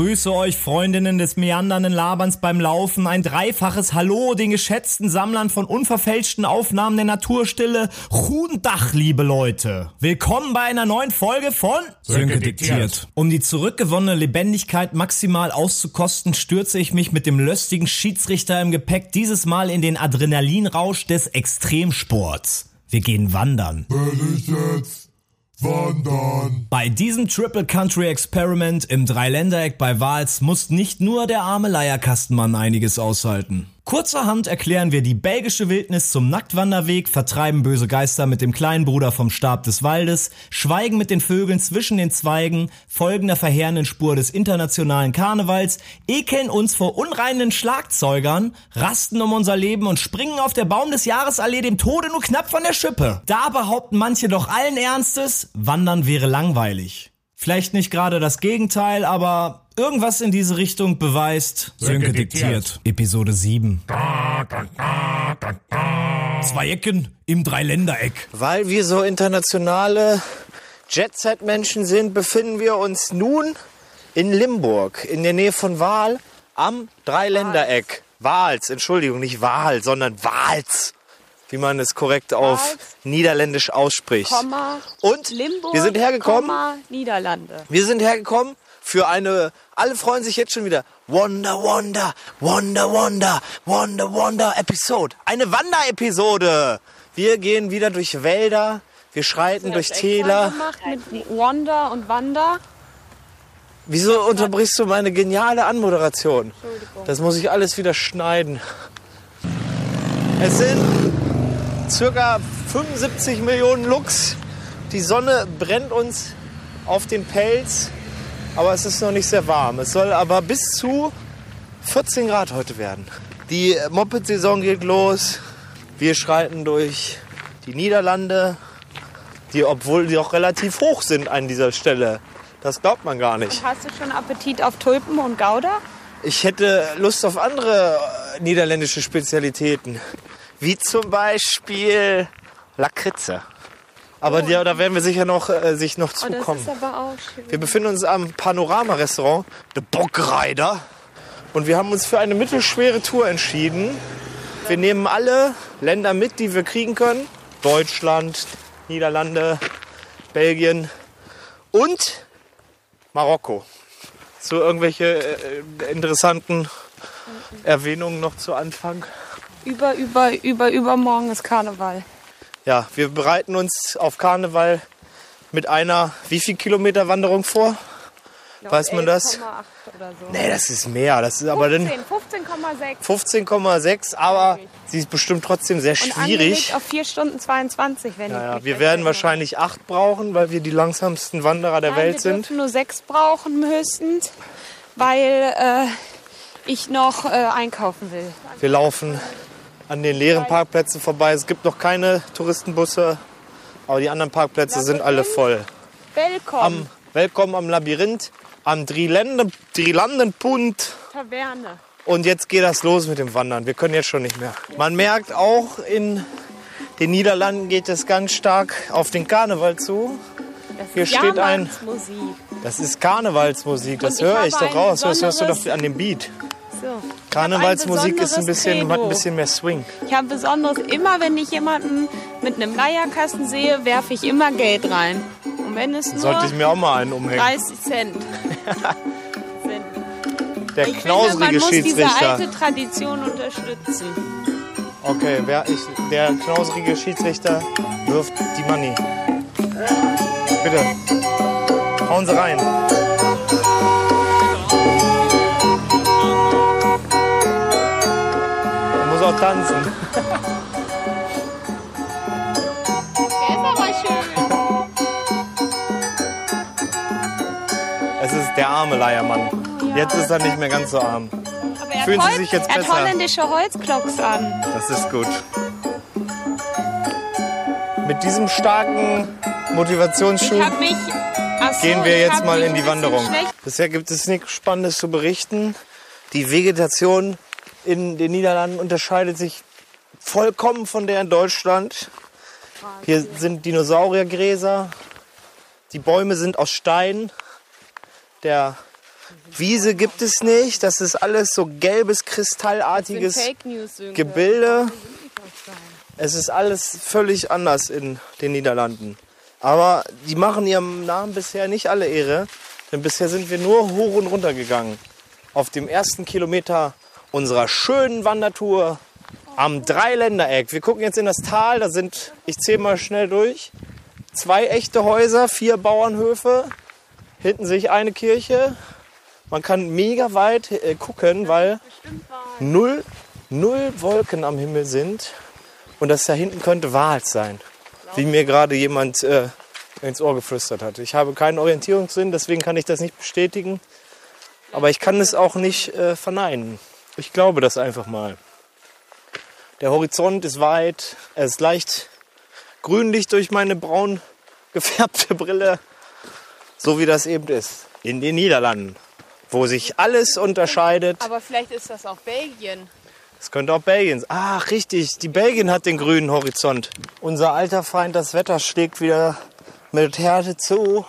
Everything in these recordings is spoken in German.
Ich grüße euch, Freundinnen des meandernden Laberns beim Laufen. Ein dreifaches Hallo den geschätzten Sammlern von unverfälschten Aufnahmen der Naturstille. Tag, liebe Leute. Willkommen bei einer neuen Folge von Sönke diktiert. Um die zurückgewonnene Lebendigkeit maximal auszukosten, stürze ich mich mit dem löstigen Schiedsrichter im Gepäck dieses Mal in den Adrenalinrausch des Extremsports. Wir gehen wandern. Will ich jetzt wandern? Bei diesem Triple Country Experiment im Dreiländereck bei Wals muss nicht nur der arme Leierkastenmann einiges aushalten. Kurzerhand erklären wir die belgische Wildnis zum Nacktwanderweg, vertreiben böse Geister mit dem kleinen Bruder vom Stab des Waldes, schweigen mit den Vögeln zwischen den Zweigen, folgen der verheerenden Spur des internationalen Karnevals, ekeln uns vor unreinen Schlagzeugern, rasten um unser Leben und springen auf der Baum des Jahresallee dem Tode nur knapp von der Schippe. Da behaupten manche doch allen Ernstes, wandern wäre langweilig. Vielleicht nicht gerade das Gegenteil, aber irgendwas in diese Richtung beweist Sönke diktiert. Episode 7. Zwei Ecken im Dreiländereck. Weil wir so internationale Jet-Set-Menschen sind, befinden wir uns nun in Limburg, in der Nähe von Waal, am Dreiländereck. Wals, Entschuldigung, nicht Waal, sondern Wals, wie man es korrekt auf Wals, Niederländisch ausspricht. Komma, Und Limburg, wir sind hergekommen, Komma, Niederlande. wir sind hergekommen für eine, alle freuen sich jetzt schon wieder, Wonder, Wonder, Wonder, Wonder, Wonder, Wonder Episode. Eine Wanderepisode. Wir gehen wieder durch Wälder, wir schreiten durch Das extra Täler. gemacht mit Wanda und Wanda. Wieso unterbrichst du meine geniale Anmoderation? Das muss ich alles wieder schneiden. Es sind circa 75 Millionen Lux. Die Sonne brennt uns auf den Pelz, aber es ist noch nicht sehr warm. Es soll aber bis zu 14 Grad heute werden. Die Moped-Saison geht los. Wir schreiten durch die Niederlande, die, obwohl die auch relativ hoch sind an dieser Stelle. Das glaubt man gar nicht. Hast du schon Appetit auf Tulpen und Gouda? Ich hätte Lust auf andere äh, niederländische Spezialitäten. Wie zum Beispiel Lakritze. Aber die, da werden wir sicher noch, äh, sich noch Oh, das zukommen. ist aber auch schön. Wir befinden uns am Panorama-Restaurant, The Bockreider. Und wir haben uns für eine mittelschwere Tour entschieden. Wir nehmen alle Länder mit, die wir kriegen können. Deutschland, Niederlande, Belgien und Marokko. So irgendwelche äh, interessanten Erwähnungen noch zu Anfang. Über, über, über, übermorgen ist Karneval. Ja, wir bereiten uns auf Karneval mit einer wie viel Kilometer Wanderung vor? Weiß man das? 11,8 Oder so. Nee, das ist mehr. Das ist aber dann 15, 15,6. 15,6, aber sie ist bestimmt trotzdem sehr Und schwierig. angelegt auf 4 Stunden 22, wenn ich Ja, mich wir werden wahrscheinlich acht brauchen, weil wir die langsamsten Wanderer der Nein, Welt wir sind. dürfen nur sechs brauchen höchstens, weil äh, ich noch äh, einkaufen will. Wir laufen an den leeren Parkplätzen vorbei. Es gibt noch keine Touristenbusse, aber die anderen Parkplätze sind alle voll. Willkommen, Am, willkommen am Labyrinth, am Drilandenpunt. Taverne. Und jetzt geht das los mit dem Wandern. Wir können jetzt schon nicht mehr. Man merkt auch, in den Niederlanden geht es ganz stark auf den Karneval zu. Das Hier ist steht ein-. Das ist Karnevalsmusik, das ich höre ich doch raus. Das hörst du doch an dem Beat. So. Karnevalsmusik ist ein besonderes bisschen, hat ein bisschen mehr Swing. Ich habe besonders immer, wenn ich jemanden mit einem Leierkasten sehe, werfe ich immer Geld rein. Und wenn es nur Sollte ich mir auch mal einen umhängen. 30 Cent. Der Ich finde, man knausrige muss diese Schiedsrichter. alte Tradition unterstützen. Okay, wer ich, der knausrige Schiedsrichter wirft die Money. Bitte. Hauen Sie rein. Auch tanzen. Der ist aber schön. Es ist der arme Leiermann. Jetzt ist er nicht mehr ganz so arm. Aber er Fühlen Sie sich jetzt er hat besser? holländische Holzklocks an. Das ist gut. Mit diesem starken Motivationsschub mich. Ach so, gehen wir jetzt mal in die Wanderung. Bisher gibt es nichts Spannendes zu berichten. Die Vegetation in den Niederlanden unterscheidet sich vollkommen von der in Deutschland. Hier sind Dinosauriergräser. Die Bäume sind aus Stein. Der Wiese gibt es nicht. Das ist alles so gelbes, kristallartiges Gebilde. Es ist alles völlig anders in den Niederlanden. Aber die machen ihrem Namen bisher nicht alle Ehre. Denn bisher sind wir nur hoch und runter gegangen. Auf dem ersten Kilometer unserer schönen Wandertour am Dreiländereck. Wir gucken jetzt in das Tal. Da sind, ich zähle mal schnell durch, zwei echte Häuser, vier Bauernhöfe. Hinten sehe ich eine Kirche. Man kann mega weit äh, gucken, weil null, null Wolken am Himmel sind. Und das da hinten könnte Wals sein. Wie mir gerade jemand äh, ins Ohr geflüstert hat. Ich habe keinen Orientierungssinn, deswegen kann ich das nicht bestätigen. Aber ich kann es auch nicht äh, verneinen. Ich glaube das einfach mal. Der Horizont ist weit, er ist leicht grünlich durch meine braun gefärbte Brille, so wie das eben ist. In den Niederlanden, wo sich alles unterscheidet. Aber vielleicht ist das auch Belgien. Es könnte auch Belgien sein. Ach, richtig, die Belgien hat den grünen Horizont. Unser alter Feind, das Wetter schlägt wieder mit Härte zu.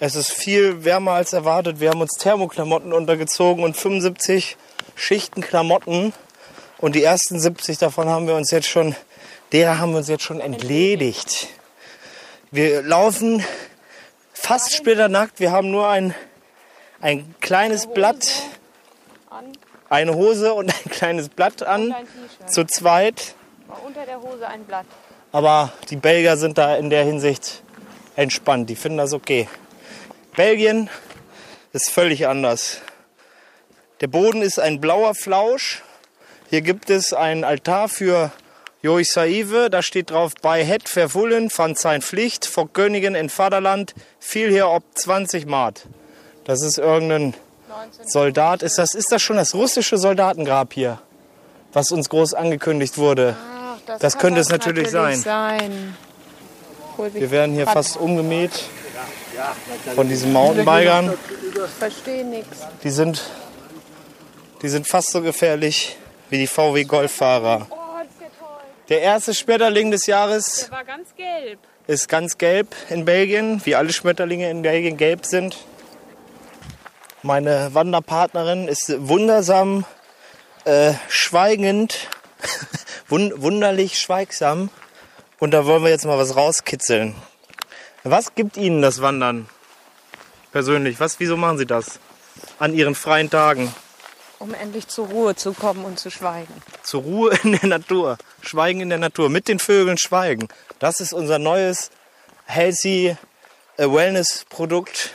Es ist viel wärmer als erwartet. Wir haben uns Thermoklamotten untergezogen und 75 Schichten Klamotten. Und die ersten 70 davon haben wir uns jetzt schon, derer haben wir uns jetzt schon entledigt. Wir laufen fast splitternackt. Wir haben nur ein, ein kleines Blatt, eine Hose und ein kleines Blatt an, zu zweit. Unter der Hose ein Blatt. Aber die Belgier sind da in der Hinsicht entspannt. Die finden das okay. Belgien ist völlig anders. Der Boden ist ein blauer Flausch. Hier gibt es einen Altar für Joich Saive. Da steht drauf, bei het vervullen van zijn Pflicht vor Königen in Vaterland fiel hier ob 20 Mark. Das ist irgendein Soldat. Ist das, ist das schon das russische Soldatengrab hier? Was uns groß angekündigt wurde. Ach, Das kann könnte es natürlich sein. sein. Wie Wir werden hier fast umgemäht von diesen Mountainbikern. Ich verstehe nichts. Die sind, die sind fast so gefährlich wie die VW Golffahrer. Oh, das ist ja toll. Der erste Schmetterling des Jahres Der war ganz gelb. ist ganz gelb in Belgien, wie alle Schmetterlinge in Belgien gelb sind. Meine Wanderpartnerin ist wundersam, äh, schweigend, wun wunderlich schweigsam. Und da wollen wir jetzt mal was rauskitzeln. Was gibt Ihnen das Wandern persönlich? Was, wieso machen Sie das an Ihren freien Tagen? Um endlich zur Ruhe zu kommen und zu schweigen. Zur Ruhe in der Natur. Schweigen in der Natur. Mit den Vögeln schweigen. Das ist unser neues Healthy Wellness Produkt,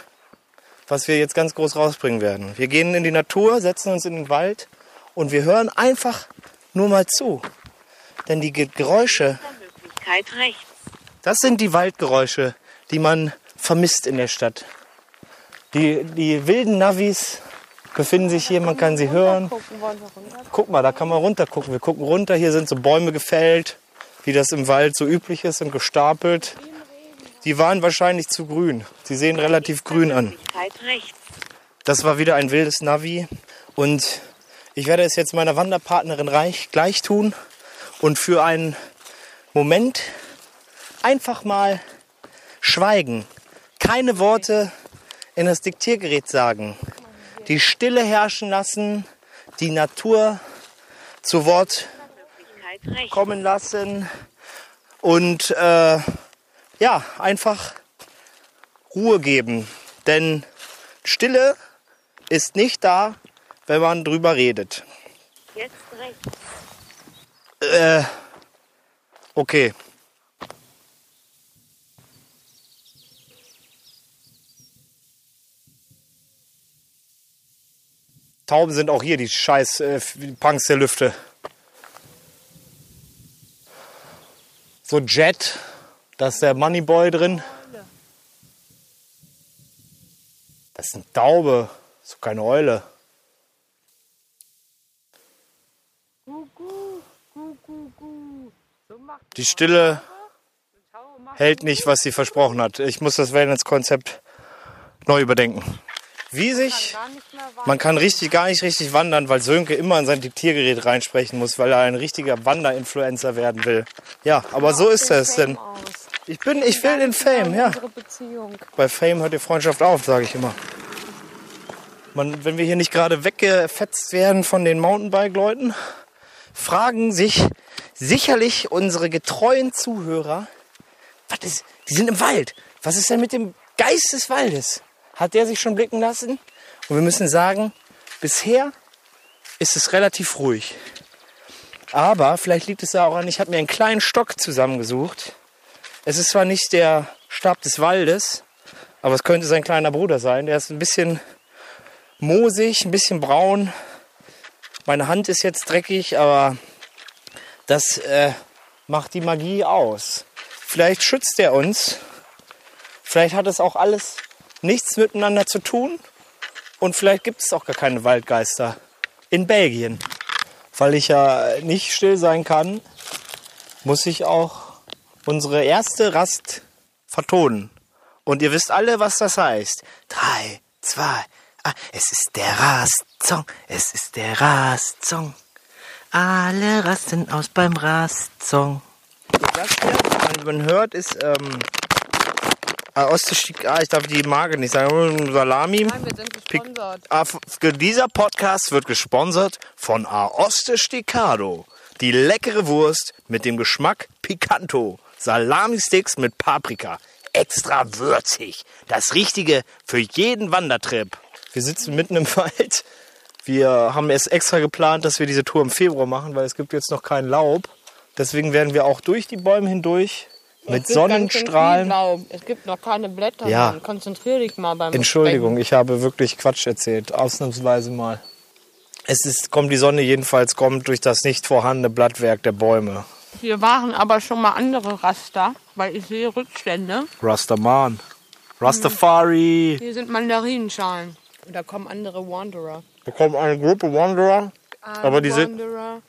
was wir jetzt ganz groß rausbringen werden. Wir gehen in die Natur, setzen uns in den Wald und wir hören einfach nur mal zu. Denn die Ge- Geräusche, das sind die Waldgeräusche, die man vermisst in der Stadt. Die, die wilden Navis befinden sich hier, man kann sie hören. Guck mal, da kann man runter gucken. Wir gucken runter, hier sind so Bäume gefällt, wie das im Wald so üblich ist und gestapelt. Die waren wahrscheinlich zu grün. Sie sehen relativ grün an. Das war wieder ein wildes Navi. Und ich werde es jetzt meiner Wanderpartnerin reich, gleich tun und für einen Moment einfach mal schweigen. Keine Worte in das Diktiergerät sagen. Die Stille herrschen lassen, die Natur zu Wort kommen lassen und äh, ja, einfach Ruhe geben. Denn Stille ist nicht da, wenn man drüber redet. Jetzt rechts. Äh, okay. Tauben sind auch hier, die scheiß äh, Punks der Lüfte. So Jet, da ist der Moneyboy drin. Das ist eine Taube, so keine Eule. Die Stille hält nicht, was sie versprochen hat. Ich muss das Wellness-Konzept neu überdenken. Wie sich, man kann richtig gar nicht richtig wandern, weil Sönke immer in sein Diktiergerät reinsprechen muss, weil er ein richtiger Wanderinfluencer werden will. Ja, aber so ist es denn. Ich bin, ich will den Fame, ja. Bei Fame hört die Freundschaft auf, sage ich immer. man, wenn wir hier nicht gerade weggefetzt werden von den Mountainbike-Leuten, fragen sich sicherlich unsere getreuen Zuhörer, was ist, die sind im Wald. Was ist denn mit dem Geist des Waldes? Hat der sich schon blicken lassen? Und wir müssen sagen, bisher ist es relativ ruhig. Aber vielleicht liegt es daran, ich habe mir einen kleinen Stock zusammengesucht. Es ist zwar nicht der Stab des Waldes, aber es könnte sein kleiner Bruder sein. Der ist ein bisschen moosig, ein bisschen braun. Meine Hand ist jetzt dreckig, aber das äh, macht die Magie aus. Vielleicht schützt er uns. Vielleicht hat es auch alles nichts miteinander zu tun. Und vielleicht gibt es auch gar keine Waldgeister in Belgien. Weil ich ja nicht still sein kann, muss ich auch unsere erste Rast vertonen. Und ihr wisst alle, was das heißt. Drei, zwei, ah, es ist der Rastsong, es ist der Rastsong. Alle rasten aus beim Rastsong. Das hier, man hört, ist ähm, Ostestieg, ah, ich darf die Marke nicht sagen, Salami. Nein, wir sind gesponsert. Ah, f- Dieser Podcast wird gesponsert von Aoste Sticado. Die leckere Wurst mit dem Geschmack Picanto. Salami-Sticks mit Paprika. Extra würzig. Das Richtige für jeden Wandertrip. Wir sitzen mitten im Wald. Wir haben es extra geplant, dass wir diese Tour im Februar machen, weil es gibt jetzt noch kein Laub. Deswegen werden wir auch durch die Bäume hindurch mit Sonnenstrahlen. Es gibt noch keine Blätter. Ja. Mann. Konzentrier dich mal beim Entschuldigung, ich habe wirklich Quatsch erzählt, ausnahmsweise mal. Es ist, kommt die Sonne jedenfalls kommt durch das nicht vorhandene Blattwerk der Bäume. Sprechen. Wir waren aber schon mal andere Raster, weil ich sehe Rückstände. Rastaman. Rastafari. Hier sind Mandarinenschalen. Und da kommen andere Wanderer. Da kommt eine Gruppe Wanderer, aber die, sind, Wanderer.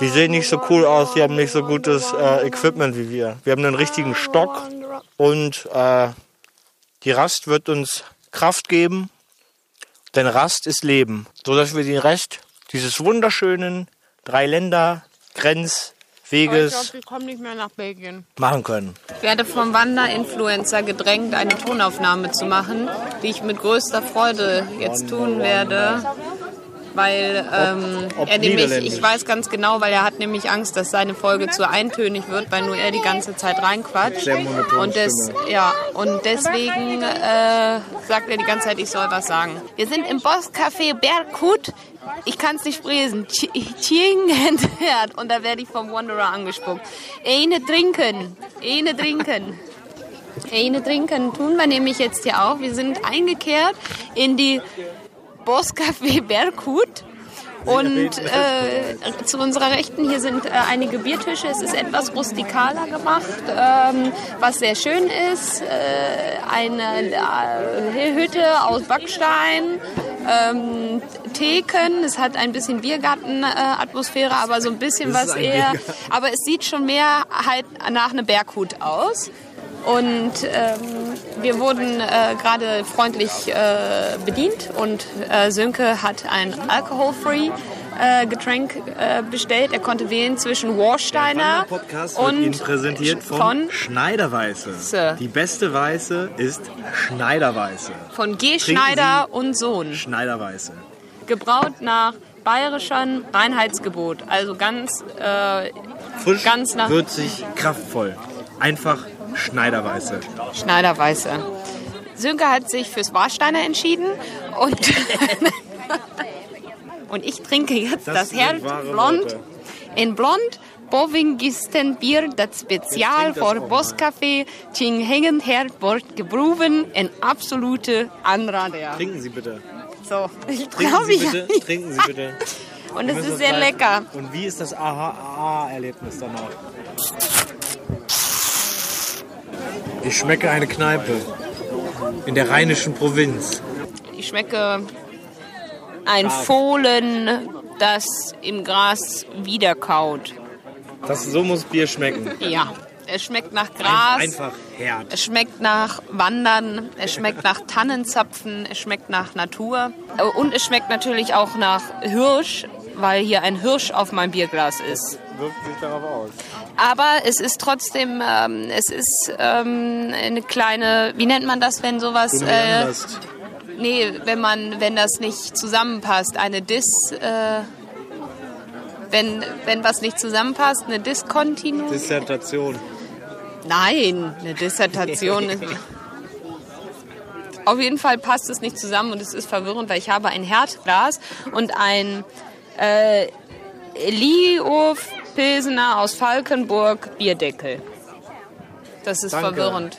Die sehen nicht so cool aus, die haben nicht so gutes äh, Equipment wie wir. Wir haben einen richtigen Stock und äh, die Rast wird uns Kraft geben, denn Rast ist Leben, so dass wir den Rest dieses wunderschönen ich nicht mehr nach Belgien. machen können. Ich werde vom Wanderinfluencer gedrängt, eine Tonaufnahme zu machen, die ich mit größter Freude jetzt tun werde. Weil ähm, ob er nämlich, ich weiß ganz genau, weil er hat nämlich Angst, dass seine Folge zu eintönig wird, weil nur er die ganze Zeit reinquatscht. Sehr Und, des, ja, und deswegen äh, sagt er die ganze Zeit, ich soll was sagen. Wir sind im Bosscafé Berghut. Ich kann es nicht sprechen. Tjingentert. Und da werde ich vom Wanderer angespuckt. Eine trinken. Eine trinken. Eine trinken tun wir nämlich jetzt hier auch. Wir sind eingekehrt in die Bosscafé Berghut. Und äh, zu unserer Rechten hier sind äh, einige Biertische. Es ist etwas rustikaler gemacht, ähm, was sehr schön ist. Äh, eine äh, Hütte aus Backstein, ähm, Theken. Es hat ein bisschen Biergarten-Atmosphäre, aber so ein bisschen was eher. Aber es sieht schon mehr halt nach einem Berghut aus. Und ähm, wir wurden äh, gerade freundlich äh, bedient und äh, Sönke hat ein alcohol-free äh, Getränk äh, bestellt. Er konnte wählen zwischen Warsteiner und von, Schneiderweiße. Sir. Die beste Weiße ist Schneiderweiße. von G. Schneider und Sohn. Schneiderweiße. Gebraut nach bayerischem Reinheitsgebot. Also ganz äh, Frisch, Ganz nach- würzig, kraftvoll. Einfach Schneiderweiße. Schneiderweiße. Sönke hat sich fürs Warsteiner entschieden und, und ich trinke jetzt das, Das wahre Blond Worte. in Blond. Bovingisten Bier, das Spezial vor. Bosscafé, Tjinghängen Herbort gebruven, in absolute Anrader. Trinken Sie bitte. So, ich Trinken glaube, Sie ich bitte. Trinken Sie bitte. Und es ist sehr lecker. Und wie ist das Aha-Erlebnis danach? Ich schmecke eine Kneipe in der rheinischen Provinz. Ich schmecke ein Fohlen, das im Gras wiederkaut. Das, so muss Bier schmecken. Ja, es schmeckt nach Gras. Einfach hart. Es schmeckt nach Wandern, es schmeckt nach Tannenzapfen, es schmeckt nach Natur und es schmeckt natürlich auch nach Hirsch, weil hier ein Hirsch auf meinem Bierglas ist. Wirkt sich darauf aus. Aber es ist trotzdem, ähm, es ist ähm, eine kleine, wie nennt man das, wenn sowas, äh, nee, wenn man, wenn das nicht zusammenpasst, eine Dis, äh, wenn, wenn was nicht zusammenpasst, eine Diskontinuität. Dissertation. Nein, eine Dissertation. Auf jeden Fall passt es nicht zusammen und es ist verwirrend, weil ich habe ein Herdglas und ein äh, Liof Pilsener aus Falkenburg Bierdeckel. Das ist Danke. verwirrend.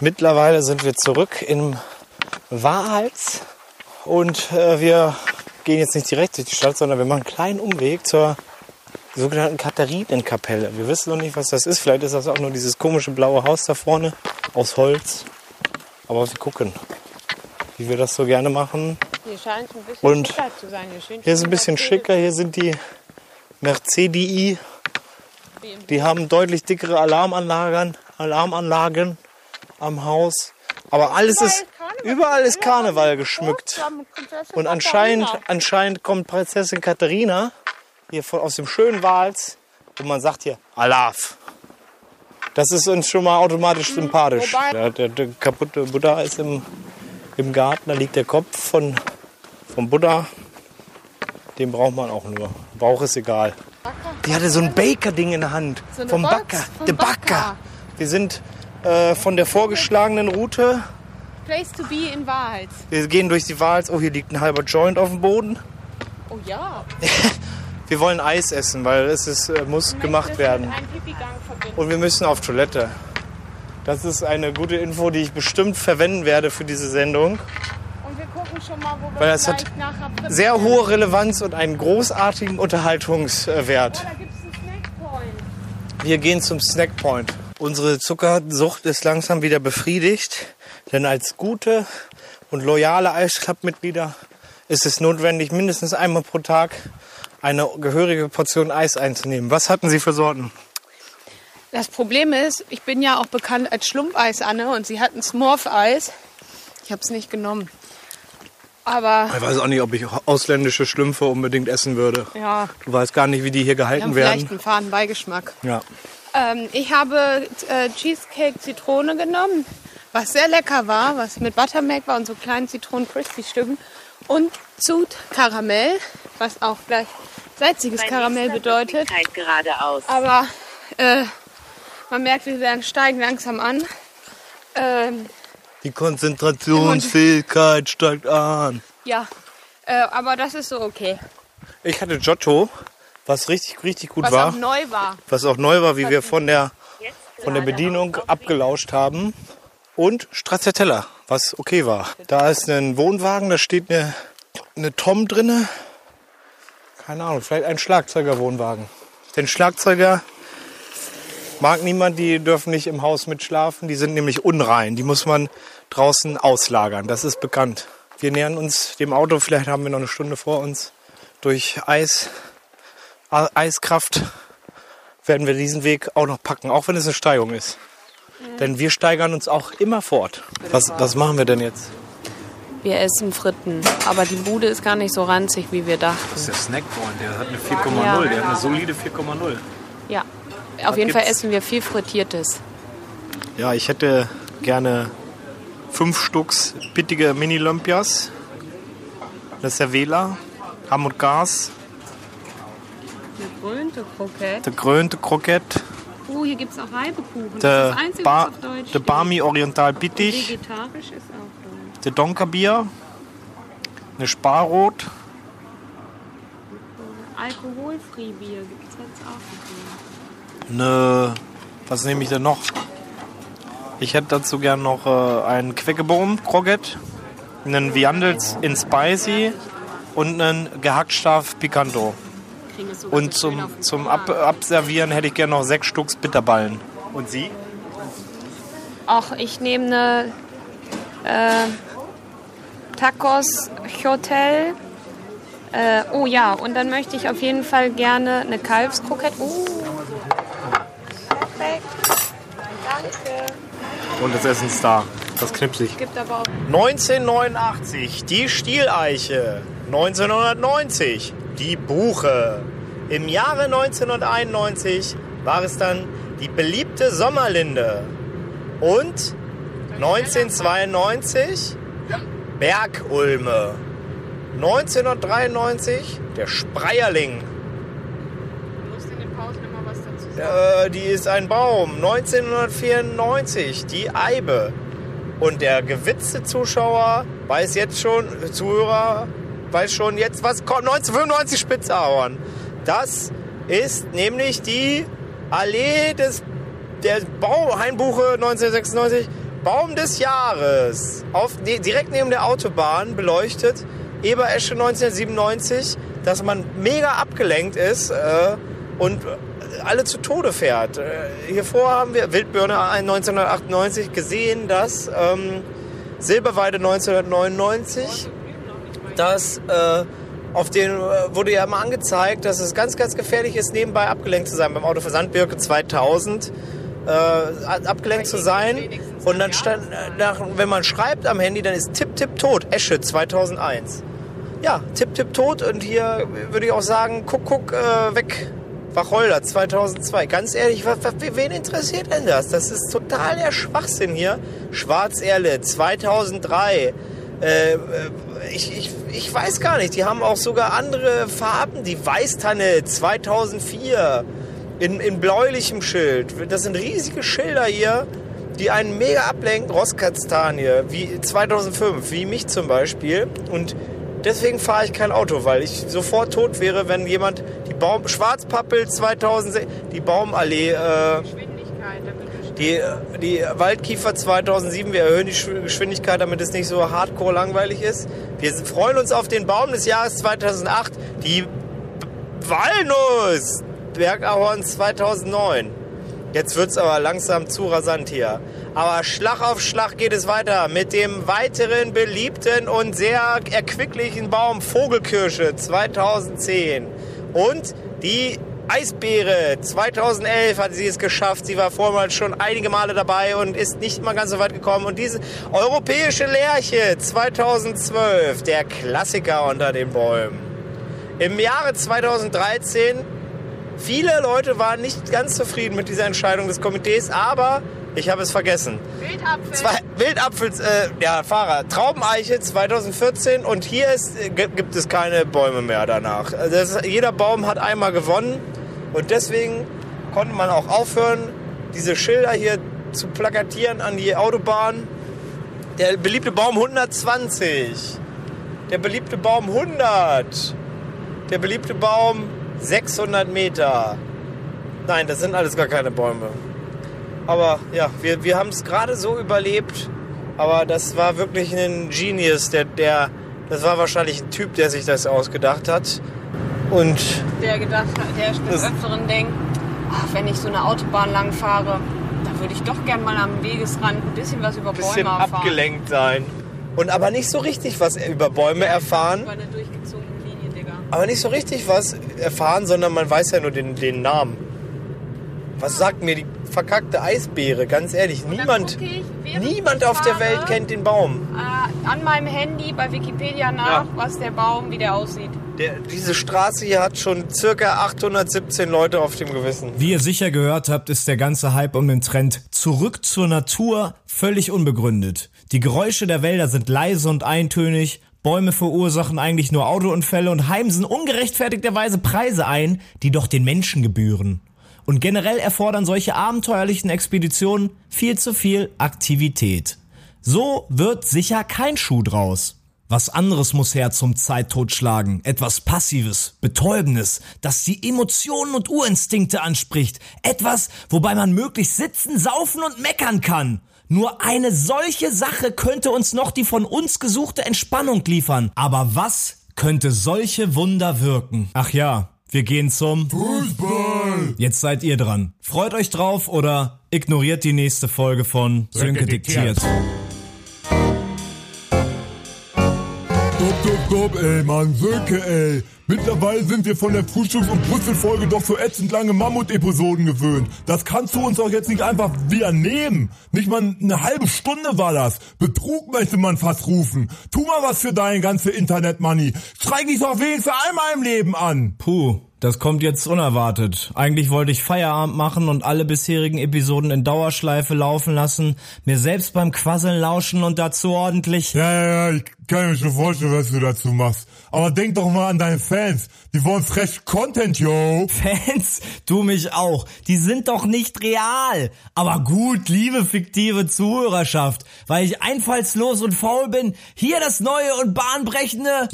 Mittlerweile sind wir zurück im Wahals und äh, wir gehen jetzt nicht direkt durch die Stadt, sondern wir machen einen kleinen Umweg zur sogenannten Katharinenkapelle. Wir wissen noch nicht, was das ist. Vielleicht ist das auch nur dieses komische blaue Haus da vorne aus Holz. Aber wir gucken, wie wir das so gerne machen. Hier scheint ein bisschen Und schicker zu sein. Hier, Hier ist ein bisschen schicker. Hier sind die Mercedii. Die haben deutlich dickere Alarmanlagen, Alarmanlagen am Haus. Aber alles ist, überall ist Karneval geschmückt. Und anscheinend, anscheinend kommt Prinzessin Katharina hier von, aus dem schönen Wals und man sagt hier Alaf. Das ist uns schon mal automatisch sympathisch. Der, der, der kaputte Buddha ist im, im Garten, da liegt der Kopf von, vom Buddha. Den braucht man auch nur. Bauch ist egal. Die hatte so ein Baker-Ding in der Hand. eine vom Box Backer. Der Backer. Wir sind äh, von der vorgeschlagenen Route. Place to be in Wahrheit. Wir gehen durch die Wals. Oh, hier liegt ein halber Joint auf dem Boden. Oh ja. Wir wollen Eis essen, weil es ist, äh, muss gemacht werden. Und wir müssen auf Toilette. Das ist eine gute Info, die ich bestimmt verwenden werde für diese Sendung. Mal, wo wir Weil es hat Sehr hohe Relevanz und einen großartigen Unterhaltungswert. Einen Snackpoint. Wir gehen zum Snackpoint. Unsere Zuckersucht ist langsam wieder befriedigt, denn als gute und loyale Eisclub-Mitglieder ist es notwendig, mindestens einmal pro Tag eine gehörige Portion Eis einzunehmen. Was hatten Sie für Sorten? Das Problem ist, ich bin ja auch bekannt als Schlumpfeis, Anne, und sie hatten Smurf-Eis. Ich habe es nicht genommen. Aber Ich weiß auch nicht, ob ich ausländische Schlümpfe unbedingt essen würde. ja, Du weißt gar nicht, wie die hier die gehalten werden. vielleicht einen faden Beigeschmack. Ja. Ähm, ich habe äh, Cheesecake Zitrone genommen, was sehr lecker war, was mit Buttermilk war und so kleinen Zitronen Crispy Stücken und Zut Karamell, was auch gleich salziges Karamell bedeutet. Geradeaus. Aber äh, man merkt, wir werden steigen langsam an. Ähm, Die Konzentrationsfähigkeit steigt an. ja, äh, aber das ist so okay. Ich hatte Giotto, was richtig, richtig gut Was war. auch neu war. was auch neu war, wie wir von der, von der Bedienung abgelauscht haben. Und Stracciatella, was okay war. Da ist ein Wohnwagen, da steht eine, eine Tom drinne. Keine Ahnung, vielleicht ein Schlagzeugerwohnwagen. Den Schlagzeuger mag niemand, die dürfen nicht im Haus mitschlafen. Die sind nämlich unrein. Die muss man draußen auslagern. Das ist bekannt. Wir nähern uns dem Auto, vielleicht haben wir noch eine Stunde vor uns. Durch Eis, Eiskraft werden wir diesen Weg auch noch packen, auch wenn es eine Steigung ist. Denn wir steigern uns auch immer fort. Was, was machen wir denn jetzt? Wir essen Fritten, aber die Bude ist gar nicht so ranzig, wie wir dachten. Das ist der Snackpoint, der hat eine 4,0. Ja. Der hat eine solide 4,0. Ja, auf jeden Fall essen wir viel Frittiertes. Ja, ich hätte gerne fünf Stücks bittige Mini-Lumpias. Eine Cervela, Hamm und Gas, Eine grünte Kroket. der grönte Kroket, Oh, hier gibt es auch Reibekuchen. der, das Einzige, ba was auf Deutsch der. Barmi Oriental Bittig, Vegetarisch ist auch Deutsch. der Donkerbier, eine Sparrot, Alkoholfree Bier gibt es jetzt auch nicht eine, was nehme ich denn noch? Ich hätte dazu gern noch äh, einen Queckebohm Kroket, einen Viandels in Spicy und einen Gehackstaff Picanto. Und zum, zum. Ab Abservieren hätte ich gerne noch sechs Stücks Bitterballen. Und Sie? Ach, ich nehme eine äh, Tacos Hotel. Äh, oh ja, und dann möchte ich auf jeden Fall gerne eine Kalbskrokette. Oh. Danke. Und das Essen ist da. Das knipsig. Gibt aber auch 1989 die Stieleiche. 1990 die Buche. Im Jahre 1991 war es dann die beliebte Sommerlinde. Und 1992 Bergulme. 1993 der Spreierling. Du musst in den Pausen immer was dazu sagen. Äh, die ist ein Baum. 1994 die Eibe. Und der gewitzte Zuschauer weiß jetzt schon, Zuhörer weiß schon jetzt, was kommt. 1995 Spitzahorn. Das ist nämlich die Allee des der Bauhainbuche 1996 Baum des Jahres. Auf, direkt neben der Autobahn beleuchtet. Eberesche 1997, dass man mega abgelenkt ist äh, und alle zu Tode fährt. Äh, hier vor haben wir Wildbirne 1998 gesehen, dass ähm, Silberweide 1999, dass äh, auf den äh, wurde ja immer angezeigt, dass es ganz, ganz gefährlich ist, nebenbei abgelenkt zu sein. Beim Auto für Sandbirke 2000 äh, abgelenkt zu sein. Und dann stand, äh, nach, wenn man schreibt am Handy, dann ist Tipp, Tipp, Tot. Esche 2001. Ja, Tipp, Tipp, Tot. Und hier würde ich auch sagen, guck, guck, äh, weg. Wacholder 2002. Ganz ehrlich, wen interessiert denn das? Das ist total der Schwachsinn hier. Schwarzerle 2003. Äh, äh, ich, ich, ich weiß gar nicht. Die haben auch sogar andere Farben. Die Weißtanne 2004 in, in bläulichem Schild. Das sind riesige Schilder hier, die einen mega ablenken. Rosskastanie, wie 2005, wie mich zum Beispiel. Und deswegen fahre ich kein Auto, weil ich sofort tot wäre, wenn jemand Baum Schwarzpappel 2006, die Baumallee, äh, die, die Waldkiefer 2007, wir erhöhen die Sch- Geschwindigkeit, damit es nicht so hardcore langweilig ist. Wir freuen uns auf den Baum des Jahres 2008, die Walnuss Bergahorn 2009. Jetzt wird's aber langsam zu rasant hier. Aber Schlag auf Schlag geht es weiter mit dem weiteren beliebten und sehr erquicklichen Baum Vogelkirsche 2010. Und die Eisbeere 2011 hat sie es geschafft. Sie war vormals schon einige Male dabei und ist nicht mal ganz so weit gekommen. Und diese europäische Lerche 2012, der Klassiker unter den Bäumen. Im Jahre 2013 Viele Leute waren nicht ganz zufrieden mit dieser Entscheidung des Komitees, aber ich habe es vergessen. Wildapfel. Zwei, Wildapfel, äh, ja, Fahrer, Traubeneiche 2014 und hier ist, äh, gi- gibt es keine Bäume mehr danach. Also ist- jeder Baum hat einmal gewonnen und deswegen konnte man auch aufhören, diese Schilder hier zu plakatieren an die Autobahn. Der beliebte Baum 120, der beliebte Baum 100, der beliebte Baum 600 Meter. Nein, das sind alles gar keine Bäume. Aber ja, wir, wir haben es gerade so überlebt. Aber das war wirklich ein Genius. Der, der, das war wahrscheinlich ein Typ, der sich das ausgedacht hat. Und der gedacht hat, der des Öfteren denkt, ach, wenn ich so eine Autobahn lang fahre, da würde ich doch gern mal am Wegesrand ein bisschen was über bisschen Bäume erfahren. abgelenkt sein. Und aber nicht so richtig was über Bäume erfahren. Über eine durchgezogene. Aber nicht so richtig was erfahren, sondern man weiß ja nur den, den Namen. Was sagt mir die verkackte Eisbeere? Ganz ehrlich, niemand, ich, niemand ich auf der Welt kennt den Baum. Äh, an meinem Handy bei Wikipedia nach, Ja. was der Baum, wie der aussieht. Der, diese Straße hier hat schon circa 817 Leute auf dem Gewissen. Wie ihr sicher gehört habt, ist der ganze Hype um den Trend zurück zur Natur völlig unbegründet. Die Geräusche der Wälder sind leise und eintönig, Bäume verursachen eigentlich nur Autounfälle und heimsen ungerechtfertigterweise Preise ein, die doch den Menschen gebühren. Und generell erfordern solche abenteuerlichen Expeditionen viel zu viel Aktivität. So wird sicher kein Schuh draus. Was anderes muss her zum Zeittotschlagen. Etwas Passives, Betäubendes, das die Emotionen und Urinstinkte anspricht. Etwas, wobei man möglichst sitzen, saufen und meckern kann. Nur eine solche Sache könnte uns noch die von uns gesuchte Entspannung liefern. Aber was könnte solche Wunder wirken? Ach ja, wir gehen zum Fußball! Jetzt seid ihr dran. Freut euch drauf oder ignoriert die nächste Folge von Sönke diktiert. Stopp, ey, Mann, Sönke, ey. Mittlerweile sind wir von der Frühstücks- und Brüssel-Folge doch so ätzend lange Mammut-Episoden gewöhnt. Das kannst du uns doch jetzt nicht einfach wieder nehmen. Nicht mal eine halbe Stunde war das. Betrug möchte man fast rufen. Tu mal was für deine ganze Internet-Money. Streik dich doch wenigstens einmal im Leben an. Puh, Das kommt jetzt unerwartet. Eigentlich wollte ich Feierabend machen und alle bisherigen Episoden in Dauerschleife laufen lassen, mir selbst beim Quasseln lauschen und dazu ordentlich... Ja, ja, ja, ich kann mir schon vorstellen, was du dazu machst. Aber denk doch mal an deine Fans. Die wollen fresh Content, yo. Fans, du mich auch. Die sind doch nicht real. Aber gut, liebe fiktive Zuhörerschaft, weil ich einfallslos und faul bin, hier das neue und bahnbrechende.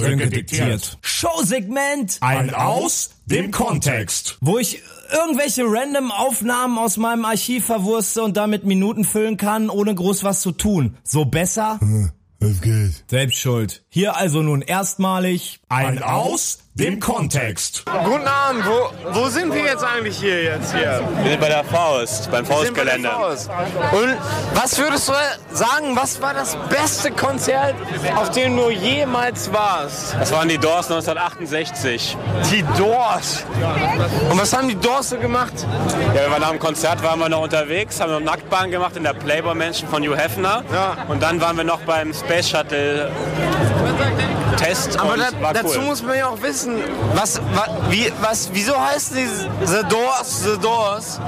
Showsegment. Ein Aus dem Kontext. wo ich irgendwelche random Aufnahmen aus meinem Archiv verwurste und damit Minuten füllen kann, ohne groß was zu tun. So besser? Was geht? Selbst schuld. Hier also nun erstmalig Ein Aus dem Kontext. Guten Abend, wo, wo sind wir jetzt eigentlich hier jetzt hier? Wir sind bei der Faust, beim Faustgelände. Faust. Und was würdest du sagen, was war das beste Konzert, auf dem du jemals warst? Das waren die Doors 1968. Die Doors. Und was haben die Doors so gemacht? Ja, wir waren nach dem Konzert, waren wir noch unterwegs, haben noch Nacktbahn gemacht in der Playboy Mansion von Hugh Hefner. Ja. Und dann waren wir noch beim Space Shuttle Test Aber da, dazu cool. muss man ja auch wissen, was, wa- wie, was, wieso heißen die The Doors, The Doors?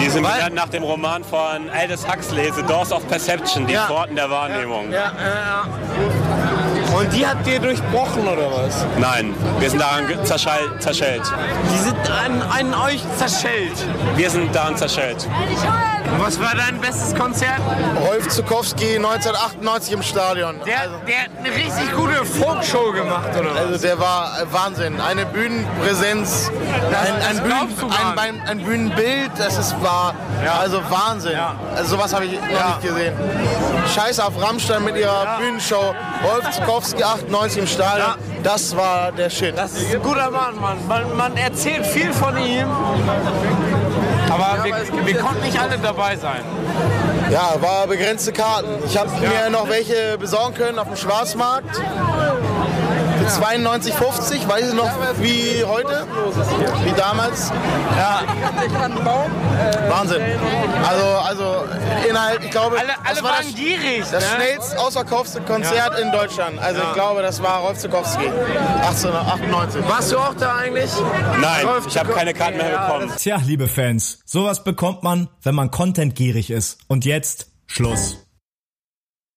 Die sind benannt nach dem Roman von Aldous Huxley, The Doors of Perception, die Ja. Pforten der Wahrnehmung. Ja, ja, ja. Und die habt ihr durchbrochen oder was? Nein, wir sind daran zerschellt. Die sind an, an euch zerschellt. Wir sind daran zerschellt. Was war dein bestes Konzert? Rolf Zukowski 1998 im Stadion. Der, der hat eine richtig gute Folkshow gemacht, oder was? Also der war äh, Wahnsinn. Eine Bühnenpräsenz, ein, ein, Bühnen, ein, ein, Bühnenbild, das ist war also Wahnsinn. Also sowas habe ich noch nicht gesehen. Scheiß auf Rammstein mit ihrer Bühnenshow. Rolf Zukowski 98 im Stadion. Ja. Das war der Shit. Das ist ein guter Mann, Mann. Man, man erzählt viel von ihm. Aber wir, wir konnten nicht alle dabei sein. Ja, war begrenzte Karten. Ich habe mir noch welche besorgen können auf dem Schwarzmarkt. Für 92,50, weiß ich noch wie heute, wie damals. Ja. Wahnsinn. Also, also innerhalb, ich glaube, Alle, das alle war waren das, gierig. das ne? schnellst ausverkaufte Konzert in Deutschland. Also ich glaube, das war Rolf Zukowski, 1898. Warst du auch da eigentlich? Nein, Rolf ich habe keine Karten mehr Ja, bekommen. Tja, liebe Fans, sowas bekommt man, wenn man contentgierig ist. Und jetzt Schluss.